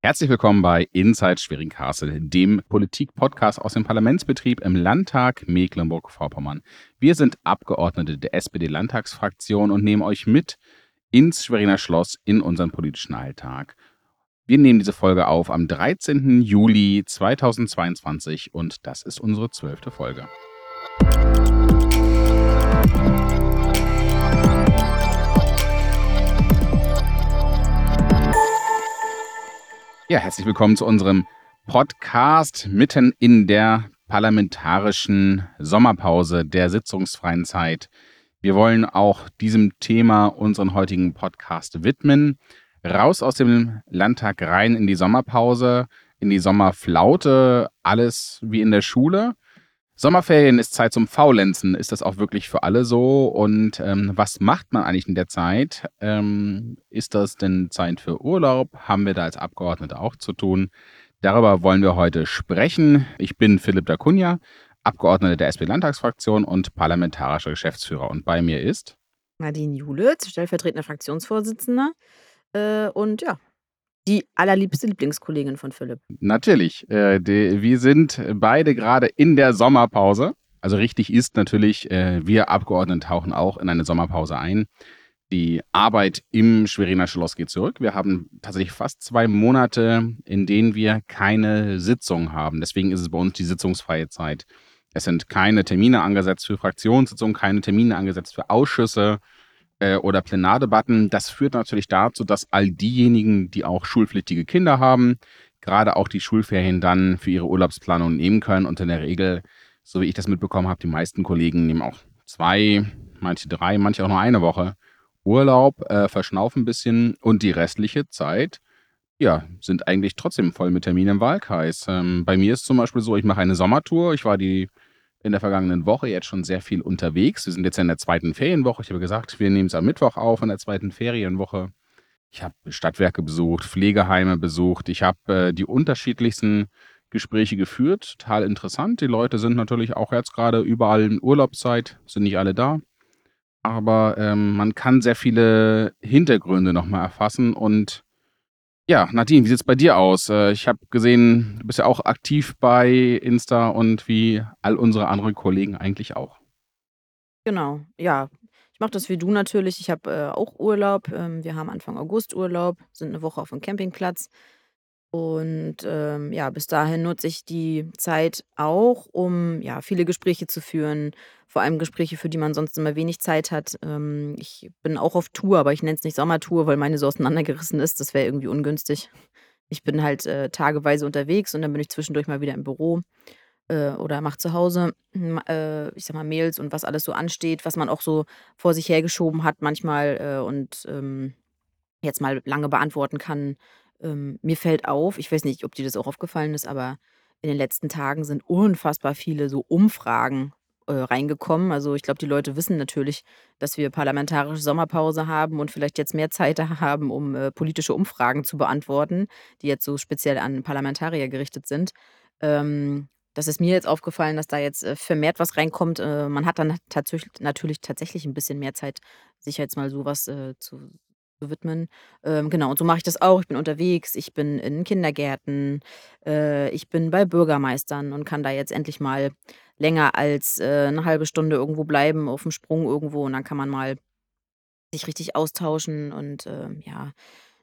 Herzlich willkommen bei Inside Schwerin-Kassel, dem Politik-Podcast aus dem Parlamentsbetrieb im Landtag Mecklenburg-Vorpommern. Wir sind Abgeordnete der SPD-Landtagsfraktion und nehmen euch mit ins Schweriner Schloss in unseren politischen Alltag. Wir nehmen diese Folge auf am 13. Juli 2022 und das ist unsere zwölfte Folge. Ja, herzlich willkommen zu unserem Podcast mitten in der parlamentarischen Sommerpause der sitzungsfreien Zeit. Wir wollen auch diesem Thema unseren heutigen Podcast widmen. Raus aus dem Landtag rein in die Sommerpause, in die Sommerflaute, alles wie in der Schule. Sommerferien ist Zeit zum Faulenzen. Ist das auch wirklich für alle so? Und ähm, was macht man eigentlich in der Zeit? Ähm, ist das denn Zeit für Urlaub? Haben wir da als Abgeordnete auch zu tun? Darüber wollen wir heute sprechen. Ich bin Philipp Dacunia, Abgeordneter der SP-Landtagsfraktion und parlamentarischer Geschäftsführer. Und bei mir ist Nadine Julitz, stellvertretende Fraktionsvorsitzende. Äh, und ja, die allerliebste Lieblingskollegin von Philipp. Natürlich. Äh, die, wir sind beide gerade in der Sommerpause. Also richtig ist natürlich, äh, wir Abgeordneten tauchen auch in eine Sommerpause ein. Die Arbeit im Schweriner Schloss geht zurück. Wir haben tatsächlich fast zwei Monate, in denen wir keine Sitzung haben. Deswegen ist es bei uns die sitzungsfreie Zeit. Es sind keine Termine angesetzt für Fraktionssitzungen, keine Termine angesetzt für Ausschüsse äh, oder Plenardebatten. Das führt natürlich dazu, dass all diejenigen, die auch schulpflichtige Kinder haben, gerade auch die Schulferien dann für ihre Urlaubsplanung nehmen können. Und in der Regel, so wie ich das mitbekommen habe, die meisten Kollegen nehmen auch zwei, manche drei, manche auch nur eine Woche Urlaub, äh, verschnaufen ein bisschen und die restliche Zeit ja, sind eigentlich trotzdem voll mit Terminen im Wahlkreis. Ähm, bei mir ist zum Beispiel so, ich mache eine Sommertour. Ich war die in der vergangenen Woche jetzt schon sehr viel unterwegs. Wir sind jetzt in der zweiten Ferienwoche. Ich habe gesagt, wir nehmen es am Mittwoch auf in der zweiten Ferienwoche. Ich habe Stadtwerke besucht, Pflegeheime besucht. Ich habe äh, die unterschiedlichsten Gespräche geführt. Total interessant. Die Leute sind natürlich auch jetzt gerade überall in Urlaubszeit, sind nicht alle da. Aber ähm, man kann sehr viele Hintergründe nochmal erfassen und ja, Nadine, wie sieht es bei dir aus? Äh, ich habe gesehen, du bist ja auch aktiv bei Insta und wie all unsere anderen Kollegen eigentlich auch. Genau, ja. Ich mache das wie du natürlich. Ich habe äh, auch Urlaub. Ähm, wir haben Anfang August Urlaub, sind eine Woche auf dem Campingplatz. Und ähm, ja, bis dahin nutze ich die Zeit auch, um ja, viele Gespräche zu führen, vor allem Gespräche, für die man sonst immer wenig Zeit hat. Ähm, ich bin auch auf Tour, aber ich nenne es nicht Sommertour, weil meine so auseinandergerissen ist. Das wäre irgendwie ungünstig. Ich bin halt äh, tageweise unterwegs und dann bin ich zwischendurch mal wieder im Büro äh, oder mache zu Hause, äh, ich sag mal, Mails und was alles so ansteht, was man auch so vor sich hergeschoben hat manchmal äh, und ähm, jetzt mal lange beantworten kann. Ähm, mir fällt auf, ich weiß nicht, ob dir das auch aufgefallen ist, aber in den letzten Tagen sind unfassbar viele so Umfragen äh, reingekommen. Also ich glaube, die Leute wissen natürlich, dass wir parlamentarische Sommerpause haben und vielleicht jetzt mehr Zeit haben, um äh, politische Umfragen zu beantworten, die jetzt so speziell an Parlamentarier gerichtet sind. Ähm, das ist mir jetzt aufgefallen, dass da jetzt äh, vermehrt was reinkommt. Äh, man hat dann tatsächlich, natürlich tatsächlich ein bisschen mehr Zeit, sich jetzt mal sowas äh, zu, zu widmen. Ähm, genau, und so mache ich das auch. Ich bin unterwegs, ich bin in Kindergärten, äh, ich bin bei Bürgermeistern und kann da jetzt endlich mal länger als äh, 'ne halbe Stunde irgendwo bleiben, auf dem Sprung irgendwo und dann kann man mal sich richtig austauschen und, ähm, ja,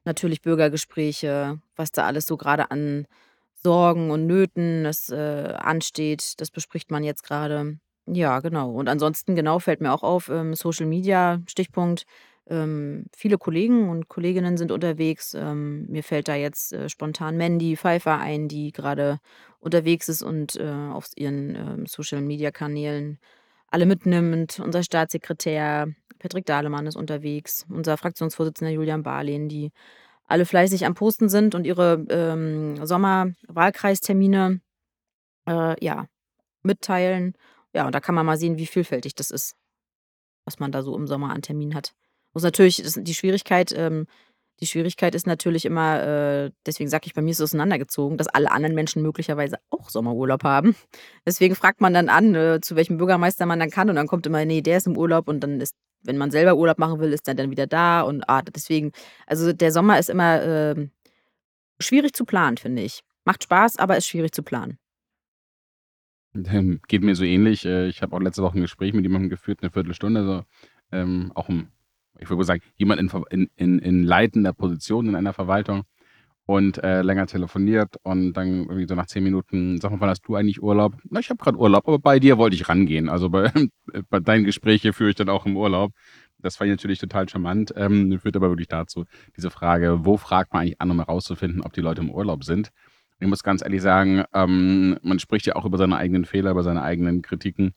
natürlich Bürgergespräche, was da alles so gerade an Sorgen und Nöten das, äh, ansteht, das bespricht man jetzt gerade. Ja, genau. Und ansonsten, genau, fällt mir auch auf, ähm, Social Media, Stichpunkt ähm, viele Kollegen und Kolleginnen sind unterwegs. Ähm, mir fällt da jetzt äh, spontan Mandy Pfeiffer ein, die gerade unterwegs ist und äh, auf ihren ähm, Social-Media-Kanälen alle mitnimmt. Unser Staatssekretär Patrick Dahlemann ist unterwegs, unser Fraktionsvorsitzender Julian Barlin, die alle fleißig am Posten sind und ihre ähm, Sommerwahlkreistermine äh, ja, mitteilen. Ja, und da kann man mal sehen, wie vielfältig das ist, was man da so im Sommer an Terminen hat. Muss natürlich die Schwierigkeit ähm, die Schwierigkeit ist natürlich immer, äh deswegen sage ich, bei mir ist es auseinandergezogen, dass alle anderen Menschen möglicherweise auch Sommerurlaub haben. Deswegen fragt man dann an, äh, zu welchem Bürgermeister man dann kann und dann kommt immer: nee, der ist im Urlaub“ und dann ist wenn man selber Urlaub machen will, ist er dann wieder da und, ah, deswegen also, der Sommer ist immer, ähm schwierig zu planen, finde ich. Macht Spaß, aber ist schwierig zu planen. Geht mir so ähnlich. Äh, ich habe auch letzte Woche ein Gespräch mit jemandem geführt, eine Viertelstunde, so, ähm, auch 'n ich würde sagen, jemand in in in leitender Position in einer Verwaltung und, äh, länger telefoniert und dann irgendwie so nach 10 Minuten: „Sag mal, wann hast du eigentlich Urlaub?“ „Na, ich habe gerade Urlaub, aber bei dir wollte ich rangehen.“ Also, bei bei deinen Gespräche führe ich dann auch im Urlaub. Das fand ich natürlich total charmant, ähm, führt aber wirklich dazu, diese Frage: Wo fragt man eigentlich an, um herauszufinden, ob die Leute im Urlaub sind? Ich muss ganz ehrlich sagen, ähm, man spricht ja auch über seine eigenen Fehler, über seine eigenen Kritiken.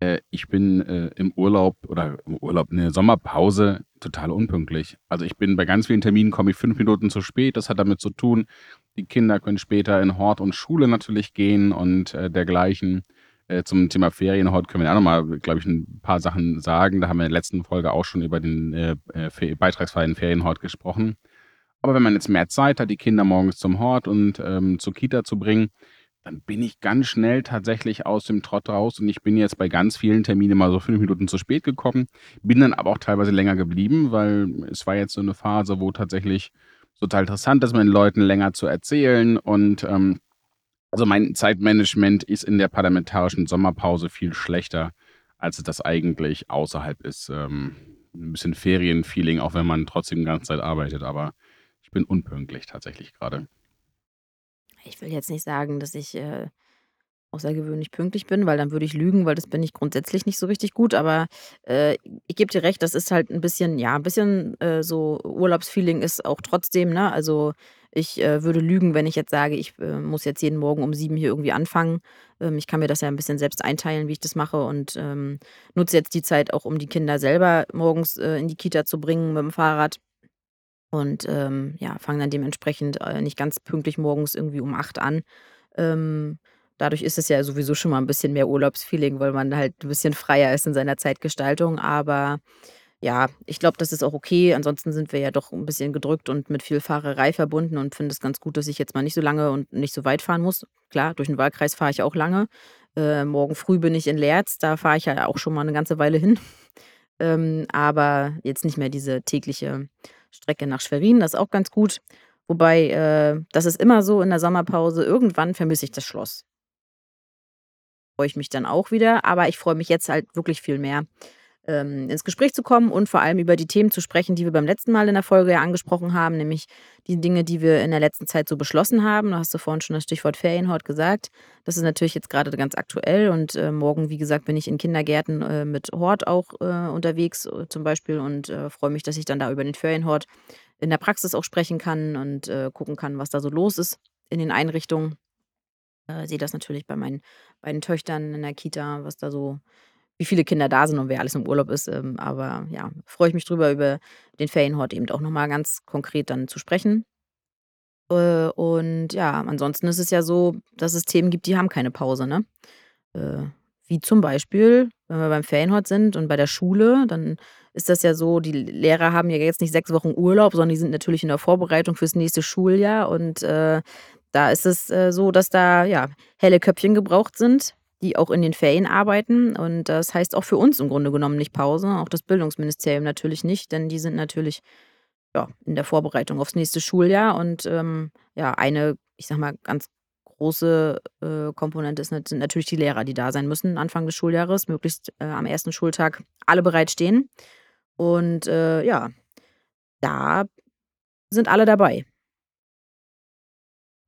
Äh, ich bin, äh, im Urlaub oder im Urlaub, in der Sommerpause total unpünktlich. Also, ich bin bei ganz vielen Terminen komme ich 5 Minuten zu spät. Das hat damit zu tun, die Kinder können später in Hort und Schule natürlich gehen und, äh, dergleichen. Äh, zum Thema Ferienhort können wir auch noch mal, glaube ich, ein paar Sachen sagen. Da haben wir in der letzten Folge auch schon über den, äh, äh, beitragsfreien Ferienhort gesprochen. Aber wenn man jetzt mehr Zeit hat, die Kinder morgens zum Hort und, ähm, zur Kita zu bringen, dann bin ich ganz schnell tatsächlich aus dem Trott raus und ich bin jetzt bei ganz vielen Terminen mal so 5 Minuten zu spät gekommen, bin dann aber auch teilweise länger geblieben, weil es war jetzt so eine Phase, wo tatsächlich total interessant ist, mit den Leuten länger zu erzählen und, ähm, also mein Zeitmanagement ist in der parlamentarischen Sommerpause viel schlechter, als es das eigentlich außerhalb ist. Ähm, 'n bisschen Ferienfeeling, auch wenn man trotzdem die ganze Zeit arbeitet, aber ich bin unpünktlich tatsächlich gerade. Ich will jetzt nicht sagen, dass ich, äh, außergewöhnlich pünktlich bin, weil dann würde ich lügen, weil das bin ich grundsätzlich nicht so richtig gut. Aber, äh, ich gebe dir recht, das ist halt ein bisschen ja, ein bisschen, äh, so Urlaubsfeeling ist auch trotzdem, ne? Also, ich, äh, würde lügen, wenn ich jetzt sage, ich, äh, muss jetzt jeden Morgen um 7 hier irgendwie anfangen. Ähm, ich kann mir das ja ein bisschen selbst einteilen, wie ich das mache und, ähm, nutze jetzt die Zeit auch, um die Kinder selber morgens, äh, in die Kita zu bringen mit dem Fahrrad. Und, ähm, ja, fange dann dementsprechend, äh, nicht ganz pünktlich morgens irgendwie um 8 an. Ähm, dadurch ist es ja sowieso schon mal ein bisschen mehr Urlaubsfeeling, weil man halt ein bisschen freier ist in seiner Zeitgestaltung. Aber ja, ich glaube, das ist auch okay. Ansonsten sind wir ja doch ein bisschen gedrückt und mit viel Fahrerei verbunden und finde es ganz gut, dass ich jetzt mal nicht so lange und nicht so weit fahren muss. Klar, durch den Wahlkreis fahre ich auch lange. Äh, morgen früh bin ich in Leerz, da fahre ich ja auch schon mal eine ganze Weile hin. Ähm, aber jetzt nicht mehr diese tägliche Strecke nach Schwerin, das ist auch ganz gut. Wobei, äh, das ist immer so in der Sommerpause, irgendwann vermisse ich das Schloss. Freue ich mich dann auch wieder, aber ich freue mich jetzt halt wirklich viel mehr, ähm, ins Gespräch zu kommen und vor allem über die Themen zu sprechen, die wir beim letzten Mal in der Folge ja angesprochen haben, nämlich die Dinge, die wir in der letzten Zeit so beschlossen haben. Da hast du vorhin schon das Stichwort Ferienhort gesagt. Das ist natürlich jetzt gerade ganz aktuell und äh, morgen, wie gesagt, bin ich in Kindergärten äh, mit Hort auch äh, unterwegs äh, zum Beispiel und äh, freue mich, dass ich dann da über den Ferienhort in der Praxis auch sprechen kann und äh, gucken kann, was da so los ist in den Einrichtungen. Sehe das natürlich bei meinen beiden Töchtern in der Kita, was da so wie viele Kinder da sind und wer alles im Urlaub ist. Ähm, aber ja, freue ich mich drüber, über den Ferienhort eben auch nochmal ganz konkret dann zu sprechen. Äh, und ja, ansonsten ist es ja so, dass es Themen gibt, die haben keine Pause, ne? Äh, wie zum Beispiel, wenn wir beim Ferienhort sind und bei der Schule, dann ist das ja so, die Lehrer haben ja jetzt nicht sechs Wochen Urlaub, sondern die sind natürlich in der Vorbereitung fürs nächste Schuljahr. Und äh, da ist es äh, so, dass da ja helle Köpfchen gebraucht sind, die auch in den Ferien arbeiten. Und das heißt auch für uns im Grunde genommen nicht Pause, auch das Bildungsministerium natürlich nicht, denn die sind natürlich ja, in der Vorbereitung aufs nächste Schuljahr. Und ähm, ja, eine, ich sag mal, ganz große äh, Komponente ist, sind natürlich die Lehrer, die da sein müssen Anfang des Schuljahres, möglichst äh, am ersten Schultag alle bereitstehen. Und äh, ja, da sind alle dabei.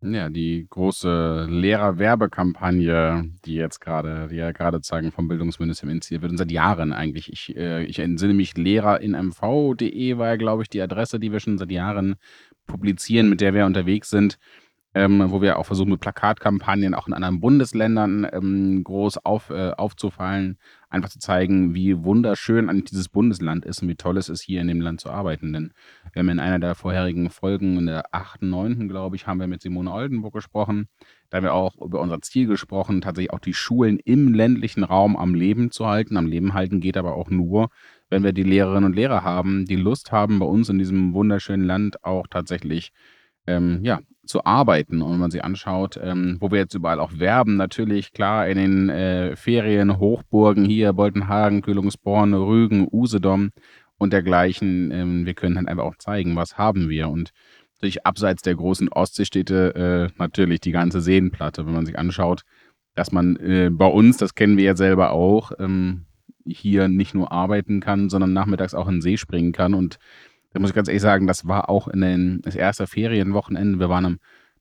Ja, die große Lehrerwerbekampagne, die jetzt gerade, die ja gerade zeigen vom Bildungsministerium initiiert wird und seit Jahren eigentlich. Ich, äh, ich entsinne mich, lehrerinmv.de war ja, glaube ich, die Adresse, die wir schon seit Jahren publizieren, mit der wir unterwegs sind ähm, wo wir auch versuchen, mit Plakatkampagnen auch in anderen Bundesländern ähm, groß auf, äh, aufzufallen, einfach zu zeigen, wie wunderschön eigentlich dieses Bundesland ist und wie toll es ist, hier in dem Land zu arbeiten. Denn wir haben in einer der vorherigen Folgen, in der 8., 9., glaube ich, haben wir mit Simone Oldenburg gesprochen. Da haben wir auch über unser Ziel gesprochen, tatsächlich auch die Schulen im ländlichen Raum am Leben zu halten. Am Leben halten geht aber auch nur, wenn wir die Lehrerinnen und Lehrer haben, die Lust haben, bei uns in diesem wunderschönen Land auch tatsächlich ähm, ja, zu arbeiten. Und wenn man sich anschaut, ähm, wo wir jetzt überall auch werben, natürlich klar in den äh, Ferien, Hochburgen hier, Boltenhagen, Kühlungsborn, Rügen, Usedom und dergleichen. Ähm, wir können halt einfach auch zeigen, was haben wir. Und Natürlich abseits der großen Ostseestädte äh, natürlich die ganze Seenplatte, wenn man sich anschaut, dass man äh, bei uns, das kennen wir ja selber auch, ähm, hier nicht nur arbeiten kann, sondern nachmittags auch in den See springen kann. Und da muss ich ganz ehrlich sagen, das war auch in den, das erste Ferienwochenende. Wir waren am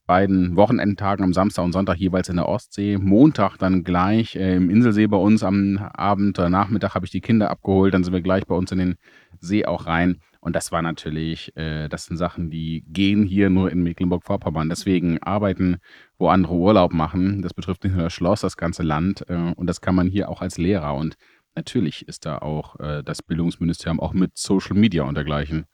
beiden Wochenendtagen am Samstag und Sonntag jeweils in der Ostsee. Montag dann gleich äh, im Inselsee bei uns am Abend oder Nachmittag habe ich die Kinder abgeholt. Dann sind wir gleich bei uns in den See auch rein. Und das war natürlich, äh, das sind Sachen, die gehen hier nur in Mecklenburg-Vorpommern. Deswegen arbeiten, wo andere Urlaub machen. Das betrifft nicht nur das Schloss, das ganze Land. Äh, und das kann man hier auch als Lehrer. Und natürlich ist da auch äh, das Bildungsministerium auch mit Social Media und dergleichen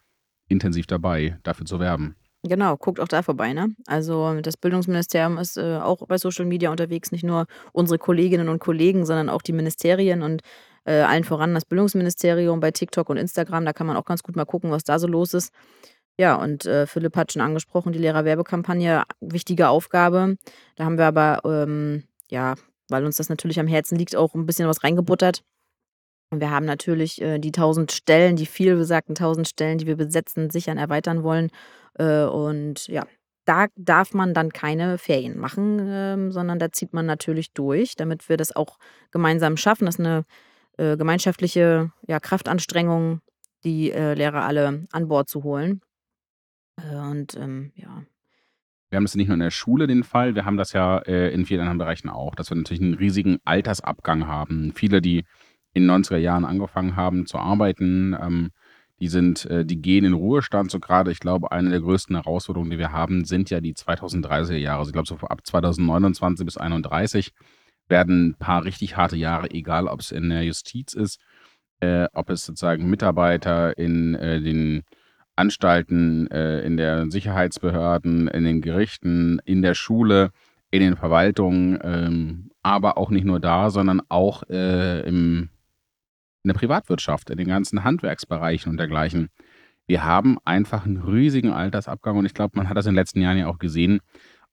intensiv dabei, dafür zu werben. Genau, guckt auch da vorbei, ne? Also, das Bildungsministerium ist, äh, auch bei Social Media unterwegs, nicht nur unsere Kolleginnen und Kollegen, sondern auch die Ministerien und, äh, allen voran das Bildungsministerium bei TikTok und Instagram. Da kann man auch ganz gut mal gucken, was da so los ist. Ja, und, äh, Philipp hat schon angesprochen, die Lehrerwerbekampagne, wichtige Aufgabe. Da haben wir aber, ähm, ja, weil uns das natürlich am Herzen liegt, auch ein bisschen was reingebuttert. Und wir haben natürlich, äh, die 1.000 Stellen, die vielbesagten 1.000 Stellen, die wir besetzen, sichern, erweitern wollen. Äh, und ja, da darf man dann keine Ferien machen, ähm, sondern da zieht man natürlich durch, damit wir das auch gemeinsam schaffen. Das ist eine äh, gemeinschaftliche ja, Kraftanstrengung, die äh, Lehrer alle an Bord zu holen. Äh, und ähm, ja. Wir haben das nicht nur in der Schule den Fall, wir haben das ja äh, in vielen anderen Bereichen auch, dass wir natürlich einen riesigen Altersabgang haben. Viele, die in den 90er Jahren angefangen haben zu arbeiten, ähm, die sind, äh, die gehen in Ruhestand. So gerade, ich glaube, eine der größten Herausforderungen, die wir haben, sind ja die 2030er Jahre. Also ich glaube, so ab 2029 bis 2031 werden ein paar richtig harte Jahre, egal ob es in der Justiz ist, äh, ob es sozusagen Mitarbeiter in äh, den Anstalten, äh, in der Sicherheitsbehörden, in den Gerichten, in der Schule, in den Verwaltungen, ähm, aber auch nicht nur da, sondern auch äh, im in der Privatwirtschaft, in den ganzen Handwerksbereichen und dergleichen. Wir haben einfach einen riesigen Altersabgang und ich glaube, man hat das in den letzten Jahren ja auch gesehen,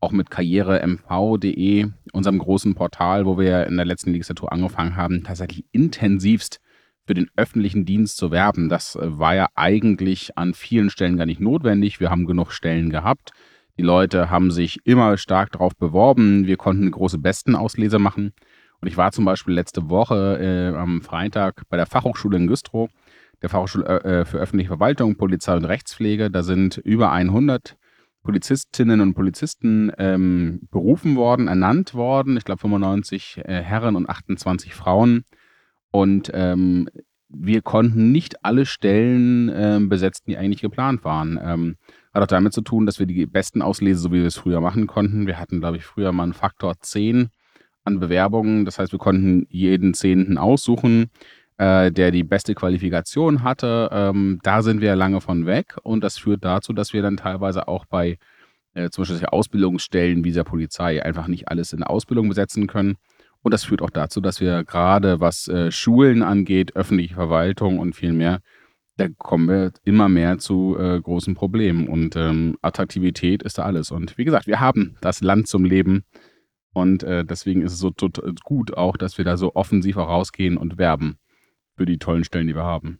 auch mit karrieremv.de, unserem großen Portal, wo wir in der letzten Legislatur angefangen haben, tatsächlich intensivst für den öffentlichen Dienst zu werben. Das äh, war ja eigentlich an vielen Stellen gar nicht notwendig. Wir haben genug Stellen gehabt. Die Leute haben sich immer stark darauf beworben. Wir konnten eine große Bestenauslese machen. Und ich war zum Beispiel letzte Woche äh, am Freitag bei der Fachhochschule in Güstrow, der Fachhochschule äh, für öffentliche Verwaltung, Polizei und Rechtspflege. Da sind über 100 Polizistinnen und Polizisten ähm, berufen worden, ernannt worden. Ich glaube 95 äh, Herren und 28 Frauen. Und ähm, wir konnten nicht alle Stellen ähm, besetzen, die eigentlich geplant waren. Ähm, hat auch damit zu tun, dass wir die besten Auslese, so wie wir es früher machen konnten. Wir hatten, glaube ich, früher mal einen Faktor 10 an Bewerbungen. Das heißt, wir konnten jeden Zehnten aussuchen, äh, der die beste Qualifikation hatte. Ähm, da sind wir lange von weg und das führt dazu, dass wir dann teilweise auch bei äh, zum Beispiel Ausbildungsstellen wie der Polizei einfach nicht alles in Ausbildung besetzen können. Und das führt auch dazu, dass wir gerade was äh, Schulen angeht, öffentliche Verwaltung und viel mehr, da kommen wir immer mehr zu äh, großen Problemen. Und ähm, Attraktivität ist da alles. Und wie gesagt, wir haben das Land zum Leben. Und äh, deswegen ist es so tot, gut auch, dass wir da so offensiv auch rausgehen und werben für die tollen Stellen, die wir haben.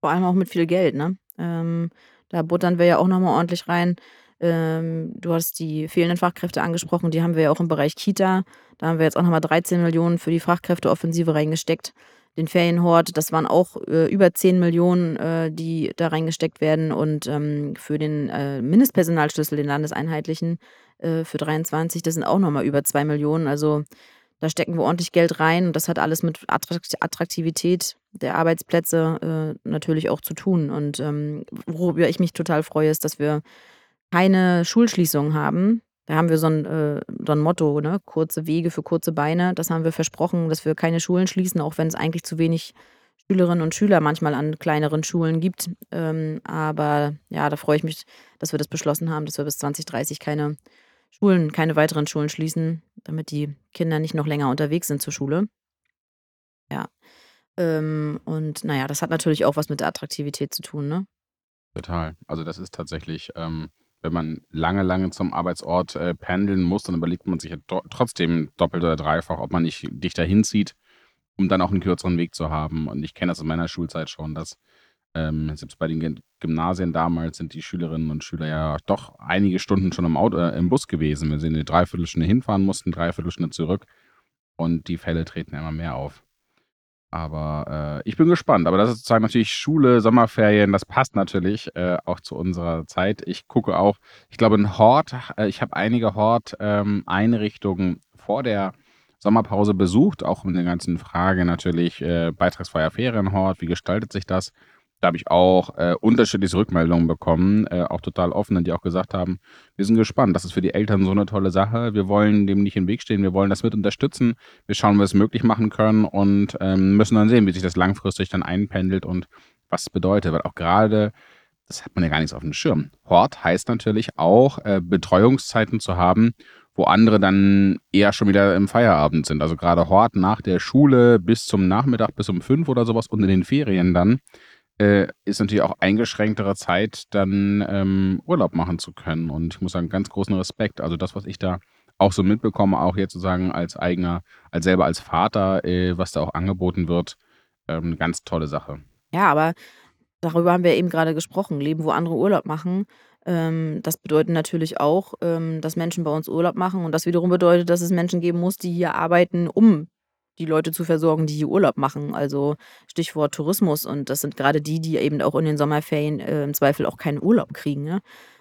Vor allem auch mit viel Geld, ne? Ähm, da buttern wir ja auch nochmal ordentlich rein. Ähm, du hast die fehlenden Fachkräfte angesprochen, die haben wir ja auch im Bereich Kita. Da haben wir jetzt auch nochmal 13 Millionen für die Fachkräfteoffensive reingesteckt. Den Ferienhort, das waren auch äh, über 10 Millionen, äh, die da reingesteckt werden. Und ähm, für den äh, Mindestpersonalschlüssel, den landeseinheitlichen, äh, für 23, das sind auch nochmal über 2 Millionen. Also da stecken wir ordentlich Geld rein und das hat alles mit Attraktivität der Arbeitsplätze äh, natürlich auch zu tun. Und ähm, worüber ich mich total freue, ist, dass wir keine Schulschließungen haben. Da haben wir so ein, äh, so ein Motto, ne? kurze Wege für kurze Beine. Das haben wir versprochen, dass wir keine Schulen schließen, auch wenn es eigentlich zu wenig Schülerinnen und Schüler manchmal an kleineren Schulen gibt. Ähm, aber ja, da freue ich mich, dass wir das beschlossen haben, dass wir bis 2030 keine Schulen, keine weiteren Schulen schließen, damit die Kinder nicht noch länger unterwegs sind zur Schule. Ja. Ähm, und naja, das hat natürlich auch was mit der Attraktivität zu tun, ne? Total. Also das ist tatsächlich, ähm, wenn man lange, lange zum Arbeitsort äh, pendeln muss, dann überlegt man sich ja trotzdem doppelt oder dreifach, ob man nicht dichter hinzieht, um dann auch einen kürzeren Weg zu haben. Und ich kenne das in meiner Schulzeit schon, dass Ähm, selbst bei den Gymnasien damals sind die Schülerinnen und Schüler ja doch einige Stunden schon im Auto äh, im Bus gewesen, wenn sie eine Dreiviertelstunde hinfahren mussten, Dreiviertelstunde zurück und die Fälle treten immer mehr auf. Aber, äh, ich bin gespannt. Aber das ist sozusagen natürlich Schule, Sommerferien, das passt natürlich, äh, auch zu unserer Zeit. Ich gucke auch ich glaube, ein Hort äh, ich habe einige Hort-Einrichtungen ähm, vor der Sommerpause besucht, auch mit der ganzen Frage natürlich, äh, beitragsfreier Ferienhort, wie gestaltet sich das? Da habe ich auch äh, unterschiedliche Rückmeldungen bekommen, äh, auch total offene, die auch gesagt haben, wir sind gespannt, das ist für die Eltern so eine tolle Sache. Wir wollen dem nicht im Weg stehen, wir wollen das mit unterstützen. Wir schauen, wie wir es möglich machen können und ähm, müssen dann sehen, wie sich das langfristig dann einpendelt und was es bedeutet. Weil auch gerade, das hat man ja gar nichts auf dem Schirm. Hort heißt natürlich auch, äh, Betreuungszeiten zu haben, wo andere dann eher schon wieder im Feierabend sind. Also gerade Hort nach der Schule bis zum Nachmittag, bis um fünf oder sowas und in den Ferien dann äh, ist natürlich auch eingeschränktere Zeit, dann ähm, Urlaub machen zu können. Und ich muss sagen, ganz großen Respekt. Also das, was ich da auch so mitbekomme, auch jetzt sozusagen als eigener, als selber als Vater, äh, was da auch angeboten wird, ähm, ganz tolle Sache. Ja, aber darüber haben wir eben gerade gesprochen. Leben, wo andere Urlaub machen. Ähm, das bedeutet natürlich auch, ähm, dass Menschen bei uns Urlaub machen. Und das wiederum bedeutet, dass es Menschen geben muss, die hier arbeiten, um die Leute zu versorgen, die Urlaub machen. Also Stichwort Tourismus. Und das sind gerade die, die eben auch in den Sommerferien äh, im Zweifel auch keinen Urlaub kriegen. Ne?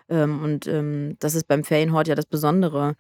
Ähm, und ähm, das ist beim Ferienhort ja das Besondere.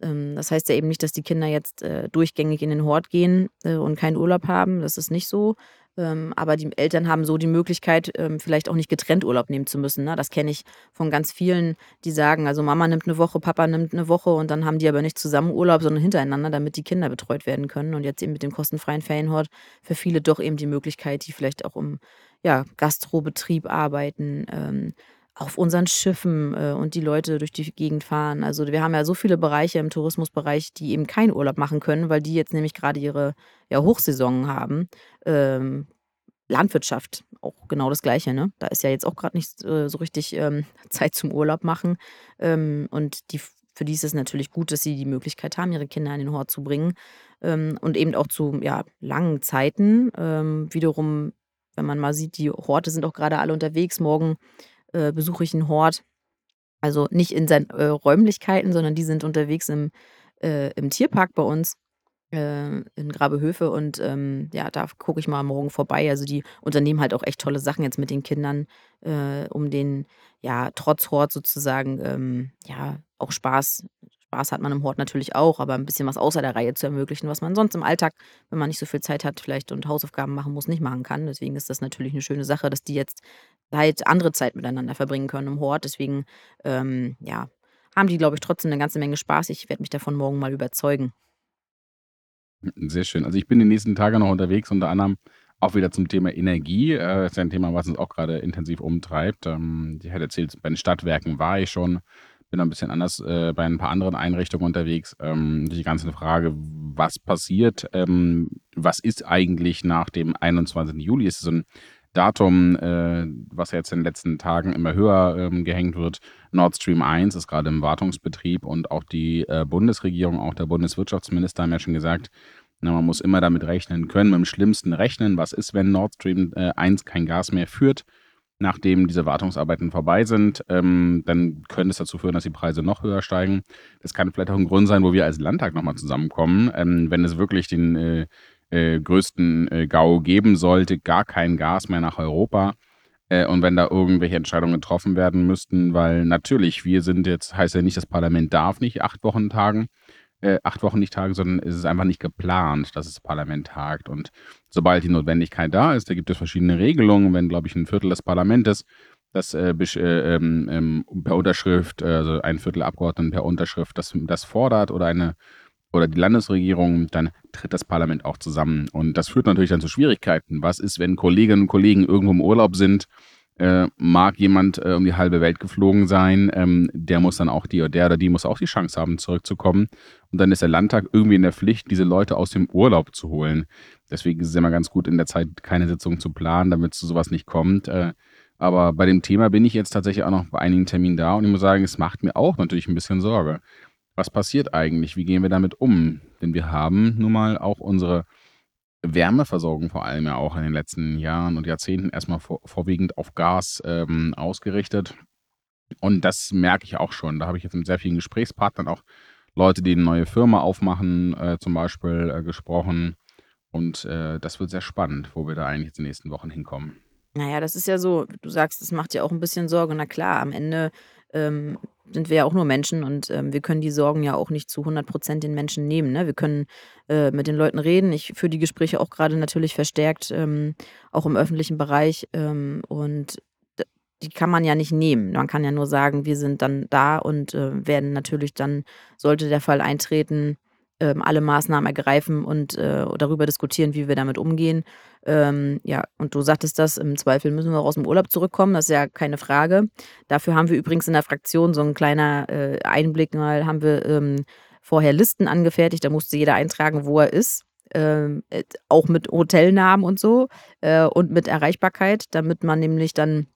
Ähm, das heißt ja eben nicht, dass die Kinder jetzt äh, durchgängig in den Hort gehen äh, und keinen Urlaub haben. Das ist nicht so. Ähm, aber die Eltern haben so die Möglichkeit, ähm, vielleicht auch nicht getrennt Urlaub nehmen zu müssen. Ne? Das kenne ich von ganz vielen, die sagen, also Mama nimmt eine Woche, Papa nimmt eine Woche und dann haben die aber nicht zusammen Urlaub, sondern hintereinander, damit die Kinder betreut werden können. Und jetzt eben mit dem kostenfreien Ferienhort für viele doch eben die Möglichkeit, die vielleicht auch im ja, Gastrobetrieb arbeiten, ähm, auf unseren Schiffen äh, und die Leute durch die Gegend fahren. Also wir haben ja so viele Bereiche im Tourismusbereich, die eben keinen Urlaub machen können, weil die jetzt nämlich gerade ihre ja, Hochsaison haben. Ähm, Landwirtschaft, auch genau das Gleiche. Ne? Da ist ja jetzt auch gerade nicht äh, so richtig ähm, Zeit zum Urlaub machen. Ähm, und die, für die ist es natürlich gut, dass sie die Möglichkeit haben, ihre Kinder in den Hort zu bringen. Ähm, und eben auch zu ja, langen Zeiten. Ähm, wiederum, wenn man mal sieht, die Horte sind auch gerade alle unterwegs. Morgen äh, besuche ich einen Hort. Also nicht in seinen äh, Räumlichkeiten, sondern die sind unterwegs im, äh, im Tierpark bei uns äh, in Grabehöfe und ähm, ja, da gucke ich mal morgen vorbei. Also die unternehmen halt auch echt tolle Sachen jetzt mit den Kindern, äh, um den ja trotz Hort sozusagen ähm, ja auch Spaß Spaß hat man im Hort natürlich auch, aber ein bisschen was außer der Reihe zu ermöglichen, was man sonst im Alltag, wenn man nicht so viel Zeit hat vielleicht und Hausaufgaben machen muss, nicht machen kann. Deswegen ist das natürlich eine schöne Sache, dass die jetzt halt andere Zeit miteinander verbringen können im Hort. Deswegen, ähm, ja, haben die, glaube ich, trotzdem eine ganze Menge Spaß. Ich werde mich davon morgen mal überzeugen. Sehr schön. Also ich bin die nächsten Tage noch unterwegs, unter anderem auch wieder zum Thema Energie. Äh, das ist ja ein Thema, was uns auch gerade intensiv umtreibt. Ähm, ich hatte erzählt, bei den Stadtwerken war ich schon bin ein bisschen anders äh, bei ein paar anderen Einrichtungen unterwegs. Ähm, die ganze Frage, was passiert, ähm, was ist eigentlich nach dem 21. Juli? Ist so ein Datum, äh, was jetzt in den letzten Tagen immer höher ähm, gehängt wird. Nord Stream 1 ist gerade im Wartungsbetrieb und auch die äh, Bundesregierung, auch der Bundeswirtschaftsminister haben ja schon gesagt, na, man muss immer damit rechnen können, mit dem Schlimmsten rechnen. Was ist, wenn Nord Stream äh, 1 kein Gas mehr führt? Nachdem diese Wartungsarbeiten vorbei sind, ähm, dann könnte es dazu führen, dass die Preise noch höher steigen. Das kann vielleicht auch ein Grund sein, wo wir als Landtag nochmal zusammenkommen, ähm, wenn es wirklich den äh, äh, größten äh, GAU geben sollte, gar kein Gas mehr nach Europa. Äh, und wenn da irgendwelche Entscheidungen getroffen werden müssten, weil natürlich, wir sind jetzt, heißt ja nicht, das Parlament darf nicht acht Wochen tagen, äh, acht Wochen nicht tagen, sondern es ist einfach nicht geplant, dass das Parlament tagt. Und sobald die Notwendigkeit da ist, da gibt es verschiedene Regelungen. Wenn, glaube ich, ein Viertel des Parlaments das äh, äh, ähm, ähm, per Unterschrift, äh, also ein Viertel Abgeordneten per Unterschrift das, das fordert oder eine oder die Landesregierung, dann tritt das Parlament auch zusammen. Und das führt natürlich dann zu Schwierigkeiten. Was ist, wenn Kolleginnen und Kollegen irgendwo im Urlaub sind äh, mag jemand äh, um die halbe Welt geflogen sein, ähm, der muss dann auch die, der oder die muss auch die Chance haben, zurückzukommen. Und dann ist der Landtag irgendwie in der Pflicht, diese Leute aus dem Urlaub zu holen. Deswegen ist es immer ganz gut, in der Zeit keine Sitzung zu planen, damit zu sowas nicht kommt. Äh, aber bei dem Thema bin ich jetzt tatsächlich auch noch bei einigen Terminen da und ich muss sagen, es macht mir auch natürlich ein bisschen Sorge. Was passiert eigentlich? Wie gehen wir damit um? Denn wir haben nun mal auch unsere Wärmeversorgung vor allem ja auch in den letzten Jahren und Jahrzehnten erstmal vor, vorwiegend auf Gas ähm, ausgerichtet. Und das merke ich auch schon. Da habe ich jetzt mit sehr vielen Gesprächspartnern auch Leute, die eine neue Firma aufmachen, äh, zum Beispiel äh, gesprochen. Und äh, das wird sehr spannend, wo wir da eigentlich jetzt in den nächsten Wochen hinkommen. Naja, das ist ja so, du sagst, es macht dir auch ein bisschen Sorge. Na klar, am Ende ähm, sind wir ja auch nur Menschen und ähm, wir können die Sorgen ja auch nicht zu 100 Prozent den Menschen nehmen. Ne? Wir können äh, mit den Leuten reden. Ich führe die Gespräche auch gerade natürlich verstärkt, ähm, auch im öffentlichen Bereich. Ähm, und die kann man ja nicht nehmen. Man kann ja nur sagen, wir sind dann da und äh, werden natürlich dann, sollte der Fall eintreten, ähm, alle Maßnahmen ergreifen und äh, darüber diskutieren, wie wir damit umgehen. Ähm, ja, und du sagtest das, im Zweifel müssen wir auch aus dem Urlaub zurückkommen, das ist ja keine Frage. Dafür haben wir übrigens in der Fraktion so ein kleiner äh, Einblick mal, haben wir ähm, vorher Listen angefertigt, da musste jeder eintragen, wo er ist. Ähm, äh, auch mit Hotelnamen und so äh, und mit Erreichbarkeit, damit man nämlich dann,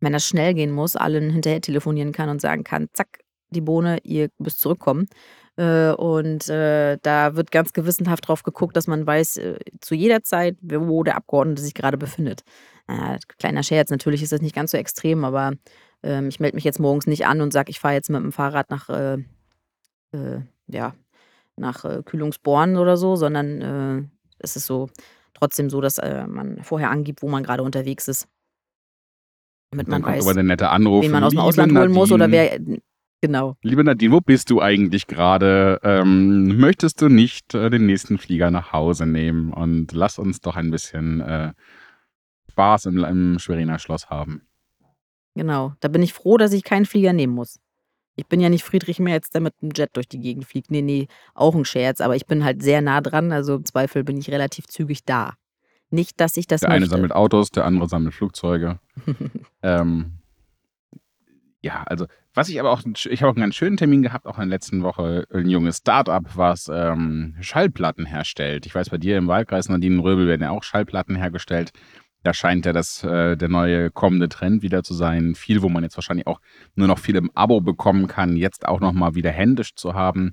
wenn das schnell gehen muss, allen hinterher telefonieren kann und sagen kann, zack, die Bohne, ihr müsst zurückkommen. Äh, und äh, da wird ganz gewissenhaft drauf geguckt, dass man weiß, äh, zu jeder Zeit, wo der Abgeordnete sich gerade befindet. Kleiner Scherz, natürlich ist das nicht ganz so extrem, aber ähm, ich melde mich jetzt morgens nicht an und sage, ich fahre jetzt mit dem Fahrrad nach, äh, äh, ja, nach Kühlungsborn oder so, sondern es ist so trotzdem so, dass man vorher angibt, wo man gerade unterwegs ist. Damit man weiß, aber der nette Anruf, wen man aus dem Ausland holen muss oder wer Genau. Liebe Nadine, wo bist du eigentlich gerade? Ähm, möchtest du nicht äh, den nächsten Flieger nach Hause nehmen und lass uns doch ein bisschen äh, Spaß im, im Schweriner Schloss haben? Genau. Da bin ich froh, dass ich keinen Flieger nehmen muss. Ich bin ja nicht Friedrich Merz, der mit einem Jet durch die Gegend fliegt. Nee, nee, auch ein Scherz, aber ich bin halt sehr nah dran, also im Zweifel bin ich relativ zügig da. Nicht, dass ich das Der möchte. eine sammelt Autos, der andere sammelt Flugzeuge. ähm, ja, also was ich aber auch, ich habe auch einen ganz schönen Termin gehabt, auch in der letzten Woche, ein junges Startup, was ähm, Schallplatten herstellt. Ich weiß, bei dir im Wahlkreis Nadine Röbel werden ja auch Schallplatten hergestellt. Da scheint ja das äh, der neue kommende Trend wieder zu sein. Viel, wo man jetzt wahrscheinlich auch nur noch viel im Abo bekommen kann, jetzt auch nochmal wieder händisch zu haben.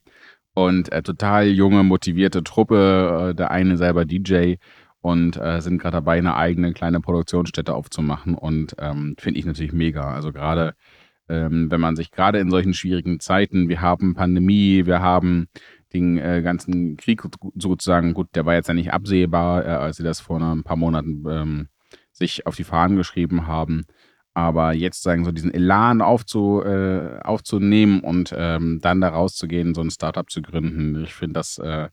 Und äh, total junge, motivierte Truppe, äh, der eine selber DJ und äh, sind gerade dabei, eine eigene kleine Produktionsstätte aufzumachen. Und ähm, finde ich natürlich mega. Also gerade ähm, wenn man sich gerade in solchen schwierigen Zeiten, wir haben Pandemie, wir haben den äh, ganzen Krieg sozusagen, gut, der war jetzt ja nicht absehbar, äh, als sie das vor ein paar Monaten ähm, sich auf die Fahnen geschrieben haben. Aber jetzt sagen, so diesen Elan aufzu, äh, aufzunehmen und ähm, dann da rauszugehen, so ein Startup zu gründen, ich finde, das äh,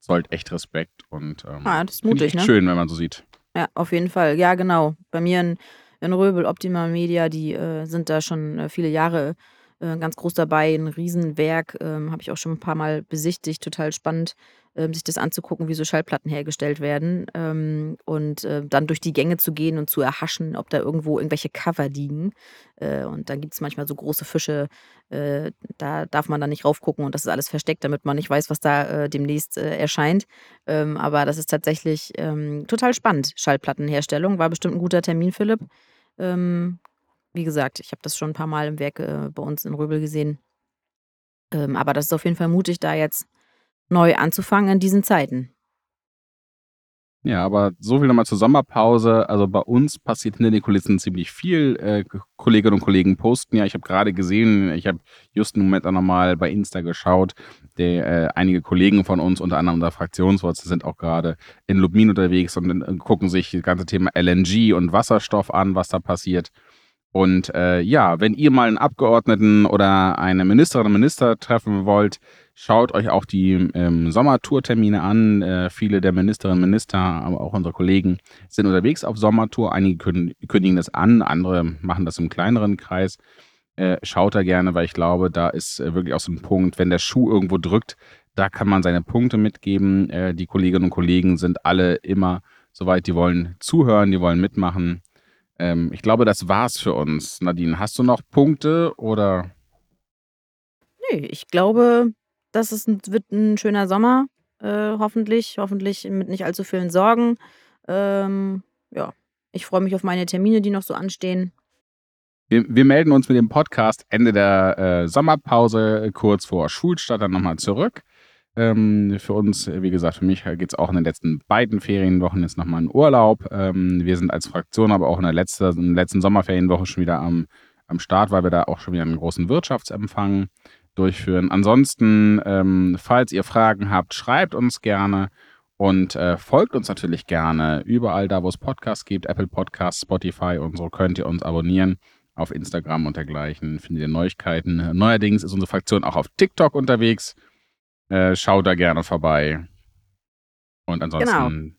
zollt echt Respekt und ähm, ah, das ist mutig, ne? schön, wenn man so sieht. Ja, auf jeden Fall. Ja, genau. Bei mir ein in Röbel, Optima Media, die äh, sind da schon äh, viele Jahre äh, ganz groß dabei. Ein Riesenwerk, ähm, habe ich auch schon ein paar Mal besichtigt. Total spannend, ähm, sich das anzugucken, wie so Schallplatten hergestellt werden. Ähm, und äh, dann durch die Gänge zu gehen und zu erhaschen, ob da irgendwo irgendwelche Cover liegen. Äh, und dann gibt es manchmal so große Fische, äh, da darf man dann nicht raufgucken und das ist alles versteckt, damit man nicht weiß, was da äh, demnächst erscheint. Ähm, aber das ist tatsächlich ähm, total spannend. Schallplattenherstellung war bestimmt ein guter Termin, Philipp. Ähm, wie gesagt, ich habe das schon ein paar Mal im Werk äh, bei uns in Röbel gesehen. Ähm, aber das ist auf jeden Fall mutig, da jetzt neu anzufangen in diesen Zeiten. Ja, aber so viel nochmal zur Sommerpause. Also bei uns passiert hinter den Kulissen ziemlich viel. Äh, Kolleginnen und Kollegen posten ja. Ich habe gerade gesehen, ich habe just einen Moment auch nochmal bei Insta geschaut. Der, äh, einige Kollegen von uns, unter anderem unser Fraktionsvorsitzende, sind auch gerade in Lubmin unterwegs und äh, gucken sich das ganze Thema LNG und Wasserstoff an, was da passiert. Und äh, ja, wenn ihr mal einen Abgeordneten oder eine Ministerin Minister treffen wollt, Schaut euch auch die ähm, Sommertourtermine an. Äh, viele der Ministerinnen und Minister, aber auch unsere Kollegen sind unterwegs auf Sommertour. Einige kündigen das an, andere machen das im kleineren Kreis. Äh, schaut da gerne, weil ich glaube, da ist äh, wirklich auch so ein Punkt, wenn der Schuh irgendwo drückt, da kann man seine Punkte mitgeben. Äh, die Kolleginnen und Kollegen sind alle immer soweit, die wollen zuhören, die wollen mitmachen. Ähm, ich glaube, das war's für uns. Nadine, hast du noch Punkte oder? Nee, ich glaube, das ist 'n wird ein schöner Sommer, äh, hoffentlich. Hoffentlich mit nicht allzu vielen Sorgen. Ähm, ja, ich freue mich auf meine Termine, die noch so anstehen. Wir, wir melden uns mit dem Podcast Ende der äh, Sommerpause kurz vor Schulstart dann nochmal zurück. Ähm, für uns, wie gesagt, für mich geht es auch in den letzten beiden Ferienwochen jetzt nochmal in Urlaub. Ähm, wir sind als Fraktion aber auch in der, letzte, in der letzten Sommerferienwoche schon wieder am, am Start, weil wir da auch schon wieder einen großen Wirtschaftsempfang durchführen. Ansonsten, ähm, falls ihr Fragen habt, schreibt uns gerne und äh, folgt uns natürlich gerne überall da, wo es Podcasts gibt, Apple Podcasts, Spotify und so könnt ihr uns abonnieren. Auf Instagram und dergleichen findet ihr Neuigkeiten. Neuerdings ist unsere Fraktion auch auf TikTok unterwegs. Äh, schaut da gerne vorbei. Und ansonsten. Genau.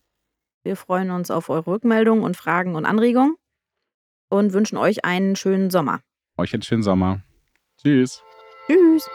Wir freuen uns auf eure Rückmeldungen und Fragen und Anregungen und wünschen euch einen schönen Sommer. Euch einen schönen Sommer. Tschüss. Tschüss.